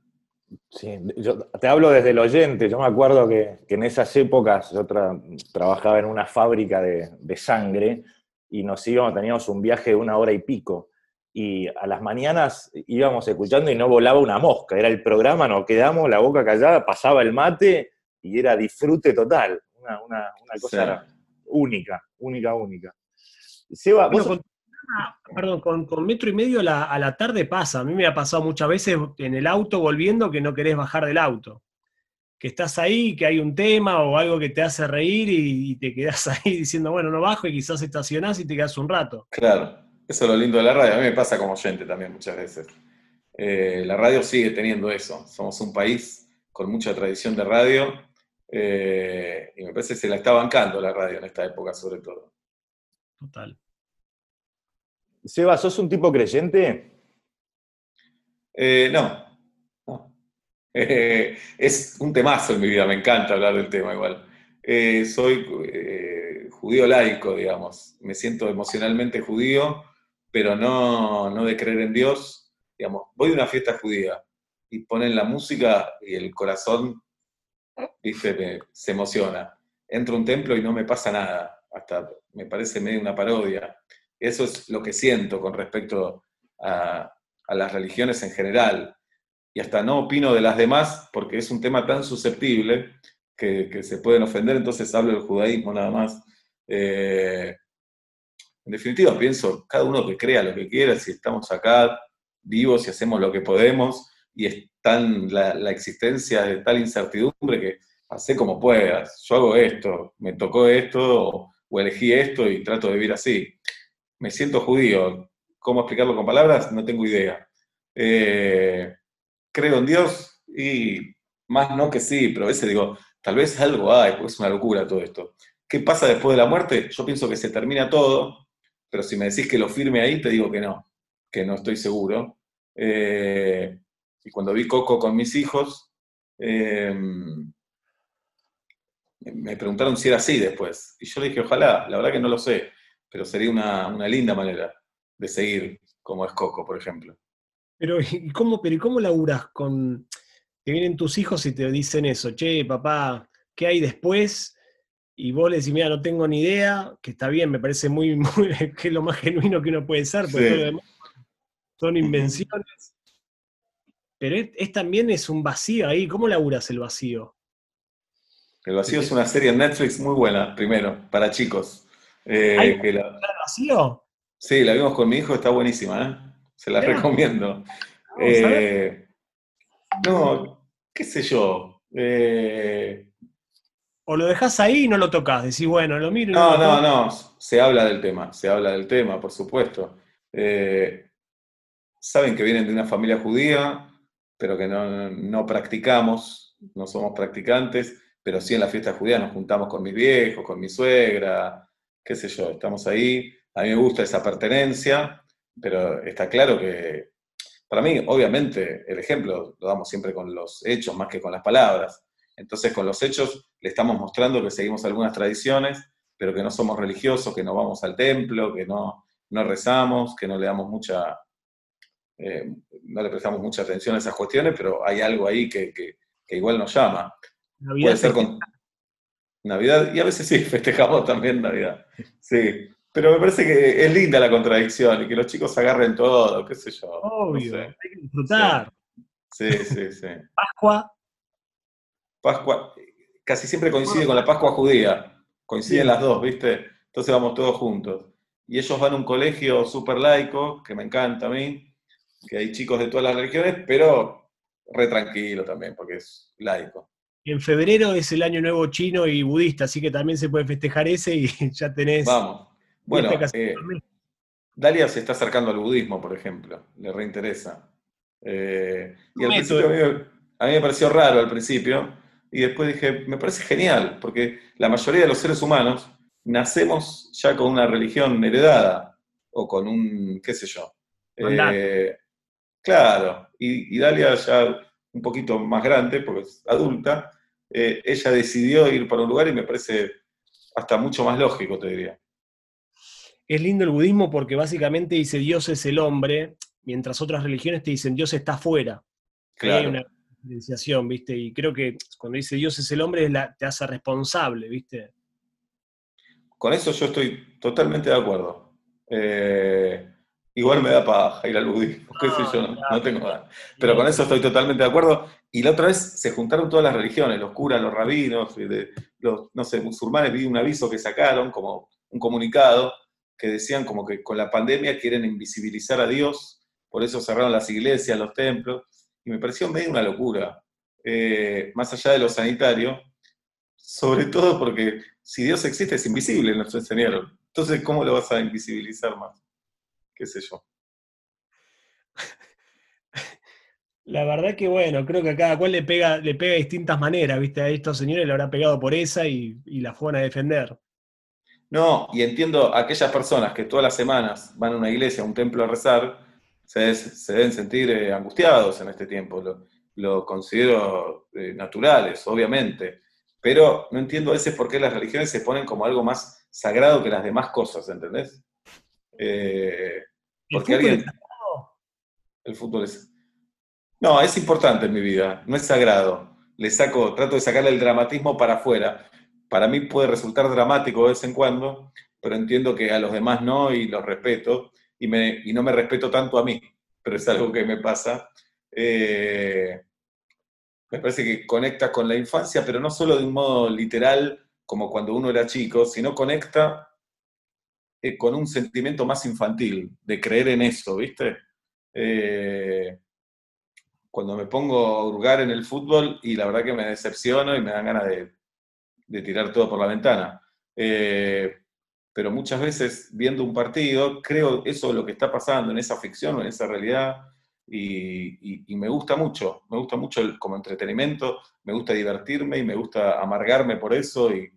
Sí, yo te hablo desde el oyente. Yo me acuerdo que, en esas épocas yo trabajaba en una fábrica de, de sangre y nos íbamos, teníamos un viaje de una hora y pico. Y a las mañanas íbamos escuchando y no volaba una mosca. Era el programa, nos quedamos, la boca callada, pasaba el mate y era disfrute total. Una, una, cosa única, única, única. Seba, con, perdón, con, metro y medio a la tarde pasa. A mí me ha pasado muchas veces en el auto volviendo que no querés bajar del auto que estás ahí, que hay un tema o algo que te hace reír y, te quedas [LAUGHS] ahí diciendo, bueno, no bajo y quizás estacionás y te quedas un rato. Claro, eso es lo lindo de la radio. A mí me pasa como oyente también muchas veces. Eh, la radio sigue teniendo eso. Somos un país con mucha tradición de radio eh, y me parece que se la está bancando la radio en esta época sobre todo. Total. Seba, ¿sos un tipo creyente? Eh, no, [LAUGHS] es un temazo en mi vida, me encanta hablar del tema igual. Eh, soy eh, judío laico, digamos. Me siento emocionalmente judío, pero no, no de creer en Dios. Digamos, voy a una fiesta judía y ponen la música y el corazón se emociona. Entro a un templo y no me pasa nada. Hasta me parece medio una parodia. Eso es lo que siento con respecto a, a las religiones en general y hasta no opino de las demás porque es un tema tan susceptible que, se pueden ofender, entonces hablo del judaísmo nada más. Eh, en definitiva, pienso, cada uno que crea lo que quiera, si estamos acá vivos y hacemos lo que podemos, y es tan la, existencia de tal incertidumbre que hace como puedas. Yo hago esto, me tocó esto, o, elegí esto y trato de vivir así. Me siento judío. ¿Cómo explicarlo con palabras? No tengo idea. Eh, creo en Dios y más no que sí, pero a veces digo, tal vez algo hay, porque es una locura todo esto. ¿Qué pasa después de la muerte? Yo pienso que se termina todo, pero si me decís que lo firme ahí, te digo que no, que no estoy seguro. Eh, y cuando vi Coco con mis hijos, em, me preguntaron si era así después. Y yo dije, ojalá, la verdad que no lo sé. pero sería una, una linda manera de seguir, como es Coco, por ejemplo. Pero, [LAUGHS] ¿y cómo, pero, ¿y cómo laburas con. que vienen tus hijos y te dicen eso? Che, papá, ¿qué hay después? Y vos le decís, mira, no tengo ni idea, que está bien, me parece muy, [LAUGHS] muy que es lo más genuino que uno puede ser, porque son invenciones. Pero es, también es un vacío ahí. ¿Cómo laburas el vacío? El vacío es una serie en Netflix muy buena, primero, para chicos. Eh, ¿El vacío? Sí, la vimos con mi hijo, está buenísima, ¿eh? Se la recomiendo. Eh, no, qué sé yo. Eh, o lo dejas ahí y no lo tocas, decís, bueno, lo miro. no, no, no, se habla del tema, se habla del tema, por supuesto. saben que vienen de una familia judía, pero que no, practicamos, no somos practicantes, pero sí en la fiesta judía nos juntamos con mis viejos, con mi suegra, qué sé yo, estamos ahí. A mí me gusta esa pertenencia, pero está claro que, para mí, obviamente, el ejemplo lo damos siempre con los hechos más que con las palabras. Entonces, con los hechos le estamos mostrando que seguimos algunas tradiciones, pero que no somos religiosos, que no vamos al templo, que no, no rezamos, que no le damos mucha, eh, no le prestamos mucha atención a esas cuestiones, pero hay algo ahí que, igual nos llama. Navidad Puede ser con Navidad, y a veces sí, [LAUGHS] festejamos también Navidad. Sí, pero me parece que es linda la contradicción y que los chicos agarren todo, qué sé yo. Obvio, hay que disfrutar. Sí, sí, sí. [LAUGHS] Pascua. Pascua, casi siempre coincide con la Pascua judía. Coinciden las dos, ¿viste? Entonces vamos todos juntos. Y ellos van a un colegio súper laico, que me encanta a mí, que hay chicos de todas las religiones, pero re tranquilo también, porque es laico. En febrero es el año nuevo chino y budista, así que también se puede festejar ese y [LAUGHS] ya tenés. Vamos. Bueno, eh, Dalia se está acercando al budismo, por ejemplo, le reinteresa. Eh, y al principio a mí, me pareció raro al principio, y después dije, me parece genial, porque la mayoría de los seres humanos nacemos ya con una religión heredada, o con un, qué sé yo. Eh, claro, y, Dalia ya un poquito más grande, porque es adulta, ella decidió ir para un lugar y me parece hasta mucho más lógico, te diría es lindo el budismo porque básicamente dice Dios es el hombre, mientras otras religiones te dicen Dios está afuera. Hay una diferenciación, ¿viste? Y creo que cuando dice Dios es el hombre te hace responsable, ¿viste? Con eso yo estoy totalmente de acuerdo. Eh, igual me da para ir al budismo, qué sé yo, no, tengo nada. Pero con eso estoy totalmente de acuerdo. Y la otra vez se juntaron todas las religiones, los curas, los rabinos, los, no sé, musulmanes, vi un aviso que sacaron como un comunicado que decían como que con la pandemia quieren invisibilizar a Dios, por eso cerraron las iglesias, los templos, y me pareció medio una locura, eh, más allá de lo sanitario, sobre todo porque si Dios existe es invisible, nos enseñaron. Entonces, ¿cómo lo vas a invisibilizar más? ¿Qué sé yo? [LAUGHS] La verdad que bueno, creo que a cada cual le pega, le pega de distintas maneras, ¿viste? A estos señores le habrá pegado por esa y, y la fueron a defender. No, y entiendo a aquellas personas que todas las semanas van a una iglesia, a un templo a rezar, se, deben sentir eh, angustiados en este tiempo. Lo, considero eh, naturales, obviamente. Pero no entiendo a veces por qué las religiones se ponen como algo más sagrado que las demás cosas, ¿entendés? Eh, porque ¿El alguien. El fútbol es. No, es importante en mi vida, no es sagrado. Le saco, trato de sacarle el dramatismo para afuera para mí puede resultar dramático de vez en cuando, pero entiendo que a los demás no y los respeto y, no me respeto tanto a mí, pero es algo que me pasa. Eh, me parece que conecta con la infancia, pero no solo de un modo literal como cuando uno era chico, sino conecta eh, con un sentimiento más infantil, de creer en eso, ¿viste? Eh, cuando me pongo a hurgar en el fútbol y la verdad que me decepciono y me dan ganas de de tirar todo por la ventana. Eh, pero muchas veces viendo un partido, creo eso es lo que está pasando en esa ficción o en esa realidad, y, me gusta mucho, me gusta mucho como entretenimiento, me gusta divertirme y me gusta amargarme por eso, y,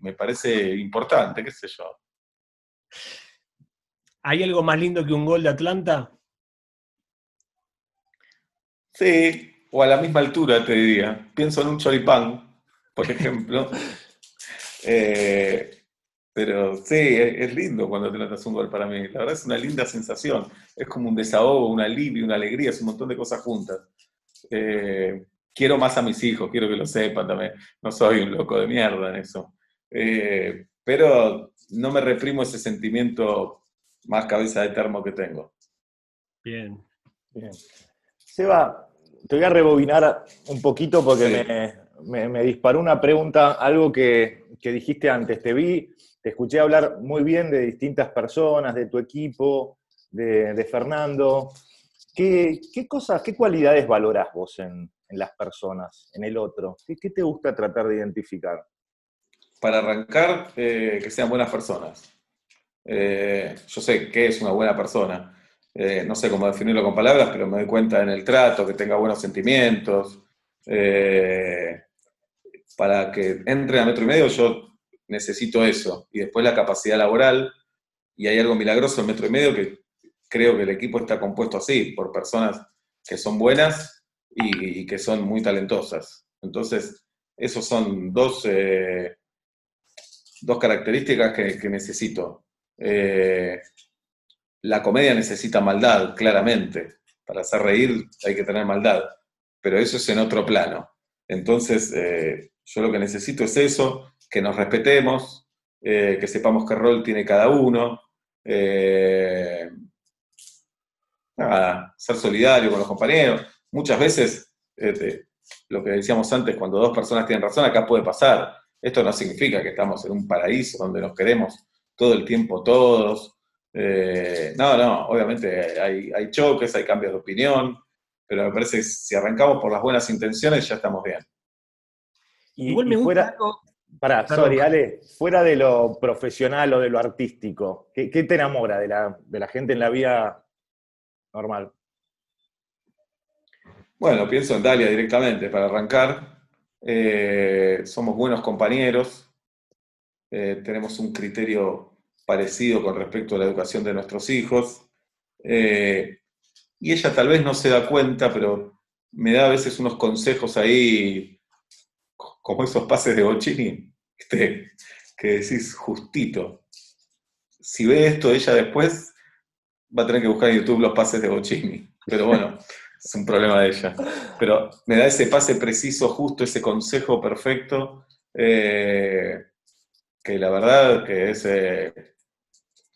me parece importante, qué sé yo. ¿Hay algo más lindo que un gol de Atlanta? Sí, o a la misma altura te diría. Pienso en un choripán por ejemplo. Eh, Pero sí, es, lindo cuando te notas un gol para mí. La verdad es una linda sensación. Es como un desahogo, un alivio, una alegría, es un montón de cosas juntas. Eh, quiero más a mis hijos, quiero que lo sepan también. No soy un loco de mierda en eso. Eh, pero no me reprimo ese sentimiento más cabeza de termo que tengo. Bien. Bien. Seba, te voy a rebobinar un poquito porque me, disparó una pregunta, algo que, dijiste antes. Te vi, te escuché hablar muy bien de distintas personas, de tu equipo, de, Fernando. ¿Qué, cosas, qué cualidades valoras vos en, las personas, en el otro? ¿Qué, te gusta tratar de identificar? Para arrancar, eh, que sean buenas personas. Eh, yo sé qué es una buena persona eh, no sé cómo definirlo con palabras, pero me doy cuenta en el trato, que tenga buenos sentimientos. Para que entre a metro y medio yo necesito eso. Y después la capacidad laboral, y hay algo milagroso en metro y medio que creo que el equipo está compuesto así, por personas que son buenas y, que son muy talentosas. Entonces, esos son dos, eh, dos características que, necesito la comedia necesita maldad, claramente. Para hacer reír hay que tener maldad, pero eso es en otro plano. Entonces, eh, yo lo que necesito es eso, que nos respetemos, eh, que sepamos qué rol tiene cada uno, eh, ser solidario con los compañeros. Muchas veces, lo que decíamos antes, cuando dos personas tienen razón, acá puede pasar. Esto no significa que estamos en un paraíso donde nos queremos todo el tiempo todos, no, no, obviamente hay, choques, hay cambios de opinión, pero me parece que si arrancamos por las buenas intenciones ya estamos bien. Y, Igual me fuera, Para, sorry, Ale, fuera de lo profesional o de lo artístico, ¿qué, te enamora de la, gente en la vida normal? Bueno, pienso en Dalia directamente, para arrancar. Eh, somos buenos compañeros, eh, tenemos un criterio parecido con respecto a la educación de nuestros hijos. Eh, y ella tal vez no se da cuenta, pero me da a veces unos consejos ahí, como esos pases de Bocini, que decís justito. Si ve esto ella después, va a tener que buscar en YouTube los pases de Bocini. Pero bueno, [LAUGHS] es un problema de ella. Pero me da ese pase preciso, justo, ese consejo perfecto, eh, que la verdad que es, eh,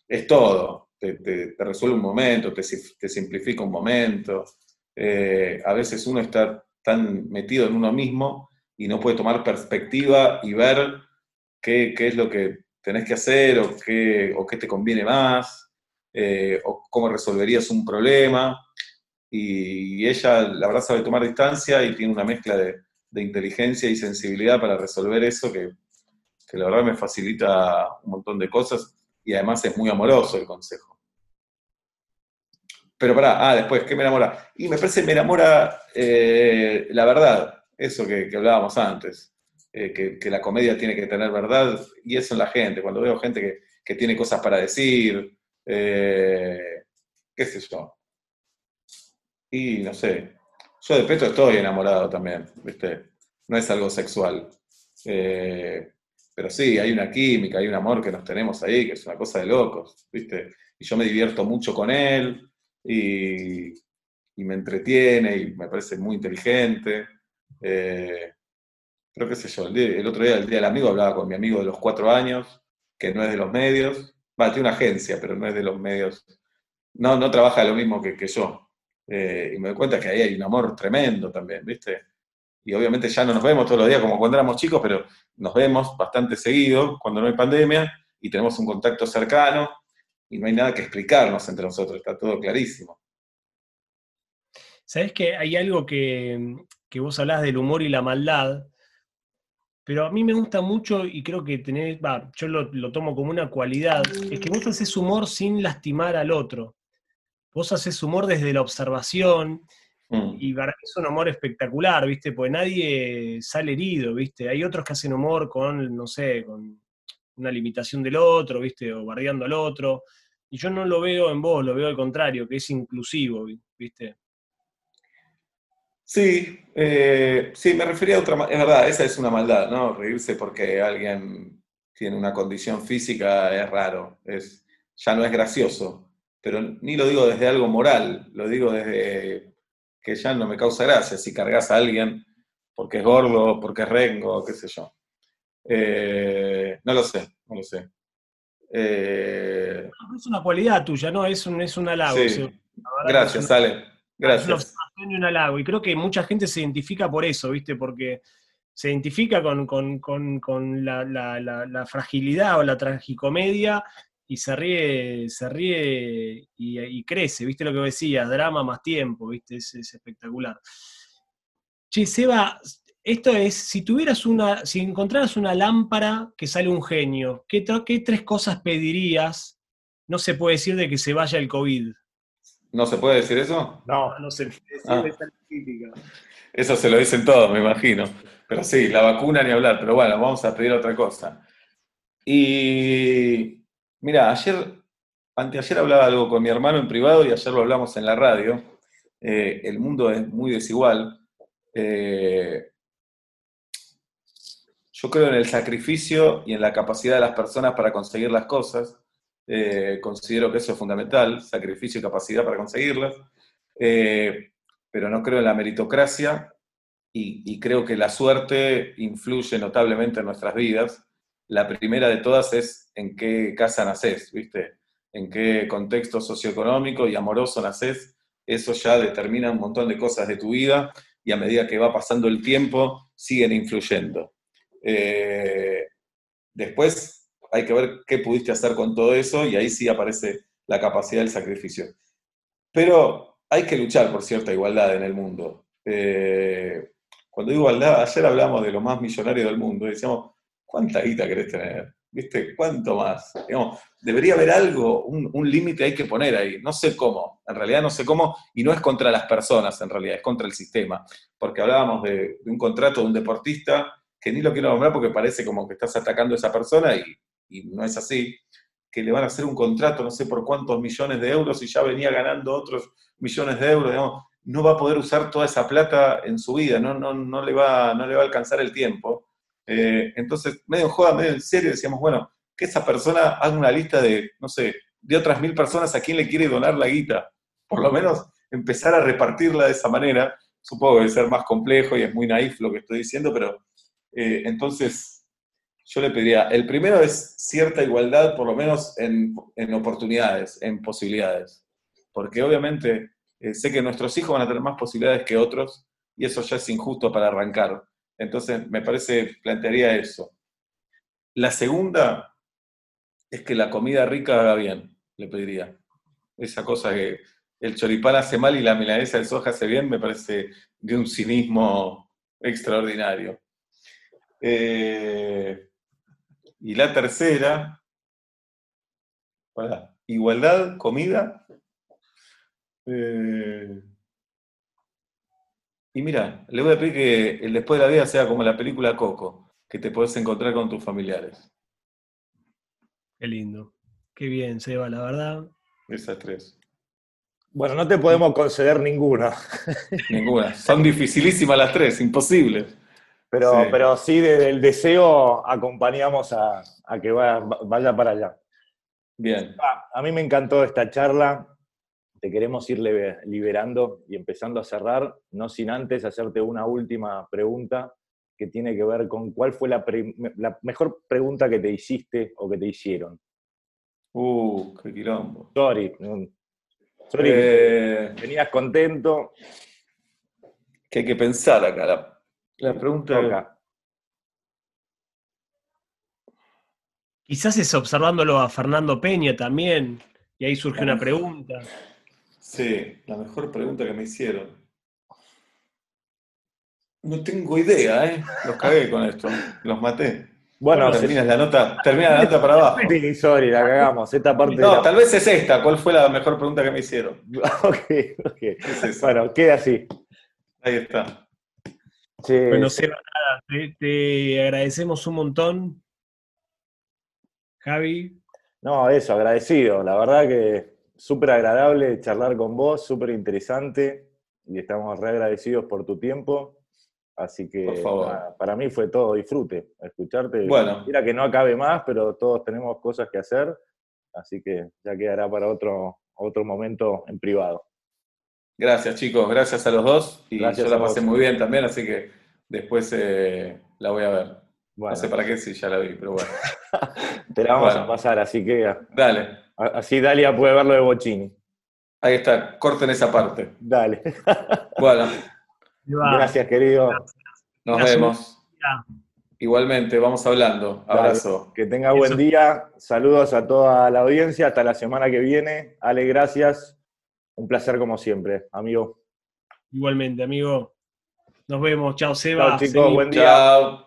es todo. Te, resuelve un momento, te, simplifica un momento. Eh, a veces uno está tan metido en uno mismo y no puede tomar perspectiva y ver qué, es lo que tenés que hacer o qué, te conviene más, eh, o cómo resolverías un problema. Y, ella, la verdad, sabe tomar distancia y tiene una mezcla de, inteligencia y sensibilidad para resolver eso que la verdad me facilita un montón de cosas y además es muy amoroso el consejo. Pero pará, ah, después, ¿qué me enamora? Y me parece que me enamora eh, la verdad, eso que, hablábamos antes, eh, que, la comedia tiene que tener verdad, y eso en la gente, cuando veo gente que, tiene cosas para decir, eh, qué sé yo. Y no sé, yo de Petro estoy enamorado también, ¿viste? No es algo sexual. Pero sí, hay una química, hay un amor que nos tenemos ahí, que es una cosa de locos, ¿viste? Y yo me divierto mucho con él y, me entretiene y me parece muy inteligente. Eh, pero qué sé yo, el, otro día, el Día del Amigo, hablaba con mi amigo de los cuatro años, que no es de los medios, va, tiene una agencia, pero no es de los medios, no, no trabaja lo mismo que, que yo. Eh, y me doy cuenta que ahí hay un amor tremendo también, ¿viste? y obviamente ya no nos vemos todos los días como cuando éramos chicos, pero nos vemos bastante seguido cuando no hay pandemia y tenemos un contacto cercano y no hay nada que explicarnos entre nosotros, está todo clarísimo. Sabes que hay algo que, vos hablás del humor y la maldad, pero a mí me gusta mucho y creo que tenés, yo lo, lo, tomo como una cualidad, es que vos haces humor sin lastimar al otro. Vos haces humor desde la observación, Mm. Y para mí es un humor espectacular, ¿viste? Porque nadie sale herido, ¿viste? Hay otros que hacen humor con, no sé, con una limitación del otro, ¿viste? O bardeando al otro. Y yo no lo veo en vos, lo veo al contrario, que es inclusivo, ¿viste? Sí, eh, sí, me refería a otra, es verdad, esa es una maldad, ¿no? Reírse porque alguien tiene una condición física es raro, es, ya no es gracioso, pero ni lo digo desde algo moral, lo digo desde que ya no me causa gracia si cargas a alguien porque es gordo, porque es rengo, qué sé yo. Eh, no lo sé, no lo sé. Eh, es una cualidad tuya, ¿no? Es un, es un halago. Gracias, Ale. Gracias. Es un halago. Y creo que mucha gente se identifica por eso, ¿viste? Porque se identifica con, la, fragilidad o la tragicomedia y se ríe, se ríe y, crece, ¿viste lo que decías? Drama más tiempo, ¿viste? Es, es espectacular. Che, Seba, esto es, si tuvieras una, si encontraras una lámpara que sale un genio, ¿qué, ¿qué, tres cosas pedirías? No se puede decir de que se vaya el COVID. ¿No se puede decir eso? No, no se puede decir, ah. Eso se lo dicen todos, me imagino. Pero sí, la vacuna ni hablar, pero bueno, vamos a pedir otra cosa. Y mira, ayer, anteayer hablaba algo con mi hermano en privado y ayer lo hablamos en la radio. Eh, el mundo es muy desigual. Eh, yo creo en el sacrificio y en la capacidad de las personas para conseguir las cosas. Eh, considero que eso es fundamental, sacrificio y capacidad para conseguirlas. Eh, pero no creo en la meritocracia y, creo que la suerte influye notablemente en nuestras vidas. La primera de todas es en qué casa naces, ¿viste? En qué contexto socioeconómico y amoroso naces. Eso ya determina un montón de cosas de tu vida y a medida que va pasando el tiempo siguen influyendo. Eh, después hay que ver qué pudiste hacer con todo eso y ahí sí aparece la capacidad del sacrificio. Pero hay que luchar por cierta igualdad en el mundo. Eh, cuando digo igualdad, ayer hablamos de lo más millonario del mundo y decíamos, ¿cuánta guita querés tener? ¿Viste? ¿Cuánto más? debería haber algo, un, límite hay que poner ahí. No sé cómo, en realidad no sé cómo, y no es contra las personas en realidad, es contra el sistema. Porque hablábamos de, de un contrato de un deportista que ni lo quiero nombrar porque parece como que estás atacando a esa persona y, no es así, que le van a hacer un contrato no sé por cuántos millones de euros y ya venía ganando otros millones de euros, digamos, no va a poder usar toda esa plata en su vida, no, no, no, le, va, no le va a alcanzar el tiempo. Eh, entonces, medio en joda, medio en serio, decíamos, bueno, que esa persona haga una lista de, no sé, de otras mil personas a quien le quiere donar la guita. Por lo menos empezar a repartirla de esa manera. Supongo que debe ser más complejo y es muy naif lo que estoy diciendo, pero eh, entonces, yo le pediría, el primero es cierta igualdad, por lo menos en, oportunidades, en posibilidades. Porque obviamente eh, sé que nuestros hijos van a tener más posibilidades que otros y eso ya es injusto para arrancar. Entonces, me parece, plantearía eso. La segunda es que la comida rica haga bien, le pediría. Esa cosa que el choripán hace mal y la milanesa de soja hace bien, me parece de un cinismo extraordinario. Eh, y la tercera, igualdad, comida. Eh, y mira, le voy a pedir que el después de la vida sea como la película Coco, que te puedes encontrar con tus familiares. Qué lindo. Qué bien, Seba, la verdad. Esas tres. Bueno, no te podemos conceder ninguna. Ninguna. Son dificilísimas las tres, imposibles. Pero sí, pero sí desde el deseo acompañamos a, que vaya, para allá. Bien. A, mí me encantó esta charla. Te queremos ir liberando y empezando a cerrar, no sin antes hacerte una última pregunta que tiene que ver con cuál fue la, mejor pregunta que te hiciste o que te hicieron. Uh, qué quilombo. Sorry. Sorry, eh, venías contento. Que hay que pensar acá. La pregunta acá. Quizás es observándolo a Fernando Peña también, y ahí surge una pregunta. Sí, la mejor pregunta que me hicieron. No tengo idea, ¿eh? Los cagué con esto, los maté. Bueno, termina la nota, termina la nota para abajo. Sí, sorry, la cagamos. Esta parte no, tal vez es esta. ¿Cuál fue la mejor pregunta que me hicieron? [LAUGHS] ok, ok. bueno, queda así. Ahí está. Bueno, Seba, nada, te, agradecemos un montón. Javi. No, eso, agradecido. La verdad que súper agradable charlar con vos, súper interesante y estamos re agradecidos por tu tiempo. Así que para mí fue todo disfrute, escucharte. Bueno. Mira que no acabe más, pero todos tenemos cosas que hacer, así que ya quedará para otro, otro momento en privado. Gracias chicos, gracias a los dos y yo la pasé muy bien también, así que después eh, la voy a ver. No sé para qué si ya la vi, pero bueno. [LAUGHS] Te la vamos a pasar, así que. Dale. Así Dalia puede verlo de Bochini. Ahí está, corten esa parte. Dale. [LAUGHS] Bueno. Gracias, querido. Nos vemos. Igualmente, vamos hablando. Abrazo. Que tenga buen día. Saludos a toda la audiencia. Hasta la semana que viene. Ale, gracias. Un placer como siempre, amigo. Igualmente, amigo. Nos vemos. Chao, Seba. Chao, chicos. Buen día. Chao.